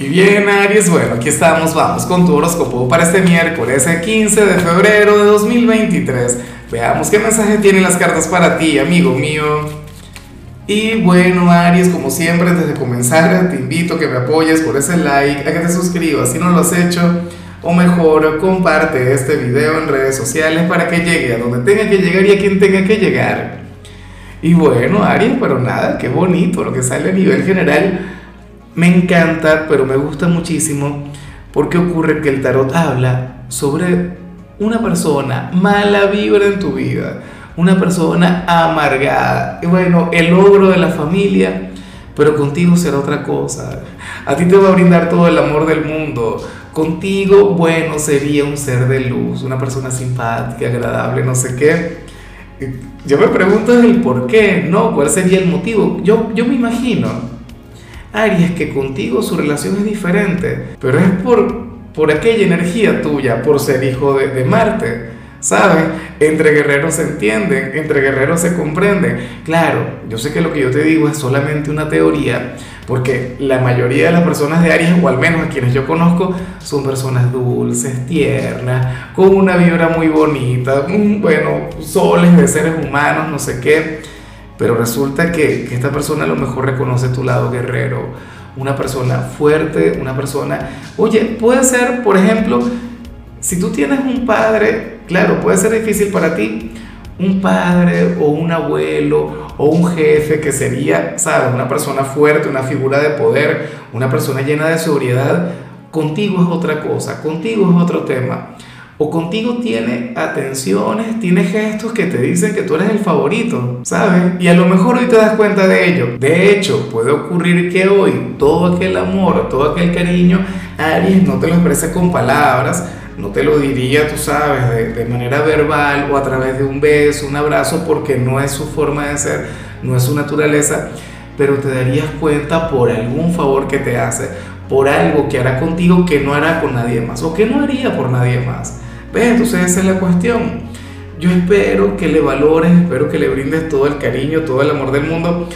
Y bien, Aries, bueno, aquí estamos, vamos con tu horóscopo para este miércoles, el 15 de febrero de 2023. Veamos qué mensaje tienen las cartas para ti, amigo mío. Y bueno, Aries, como siempre, antes de comenzar, te invito a que me apoyes por ese like, a que te suscribas si no lo has hecho, o mejor, comparte este video en redes sociales para que llegue a donde tenga que llegar y a quien tenga que llegar. Y bueno, Aries, pero nada, qué bonito lo que sale a nivel general me encanta, pero me gusta muchísimo porque ocurre que el tarot habla sobre una persona mala vibra en tu vida, una persona amargada. Bueno, el logro de la familia, pero contigo será otra cosa. A ti te va a brindar todo el amor del mundo. Contigo, bueno, sería un ser de luz, una persona simpática, agradable, no sé qué. Yo me pregunto el por qué, ¿no? ¿Cuál sería el motivo? Yo, yo me imagino Aries, que contigo su relación es diferente, pero es por, por aquella energía tuya, por ser hijo de, de Marte. ¿Sabes? Entre guerreros se entienden, entre guerreros se comprenden. Claro, yo sé que lo que yo te digo es solamente una teoría, porque la mayoría de las personas de Aries, o al menos a quienes yo conozco, son personas dulces, tiernas, con una vibra muy bonita, bueno, soles de seres humanos, no sé qué. Pero resulta que, que, esta persona a lo mejor reconoce tu lado guerrero, una persona fuerte, una persona... Oye, puede ser, por ejemplo, si tú tienes un padre, claro, puede ser difícil para ti, un padre o un abuelo o un jefe que sería, ¿sabes? Una persona fuerte, una figura de poder, una persona llena de sobriedad, contigo es otra cosa, contigo es otro tema o contigo tiene atenciones, tiene gestos que te dicen que tú eres el favorito, ¿sabes? Y a lo mejor hoy te das cuenta de ello. De hecho, puede ocurrir que hoy todo aquel amor, todo aquel cariño, Aries no te lo exprese con palabras, no te lo diría, tú sabes, de, de, manera verbal o a través de un beso, un abrazo, porque no es su forma de ser, no es su naturaleza, pero te darías cuenta por algún favor que te hace, por algo que hará contigo que no hará con nadie más o que no haría por nadie más. ¿Ves? Entonces esa es la cuestión. Yo espero que le valores, espero que le brindes todo el cariño, todo el amor del mundo.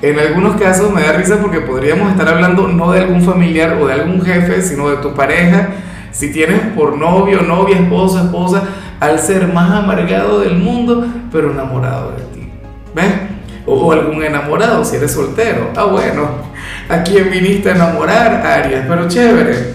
En algunos casos me da risa porque podríamos estar hablando no de algún familiar o de algún jefe, sino de tu pareja. Si tienes por novio, novia, esposo, esposa, al ser más amargado del mundo, pero enamorado de ti. ¿Ves? O, algún enamorado si eres soltero. Ah, bueno, ¿a quién viniste a enamorar, Aries? Pero chévere.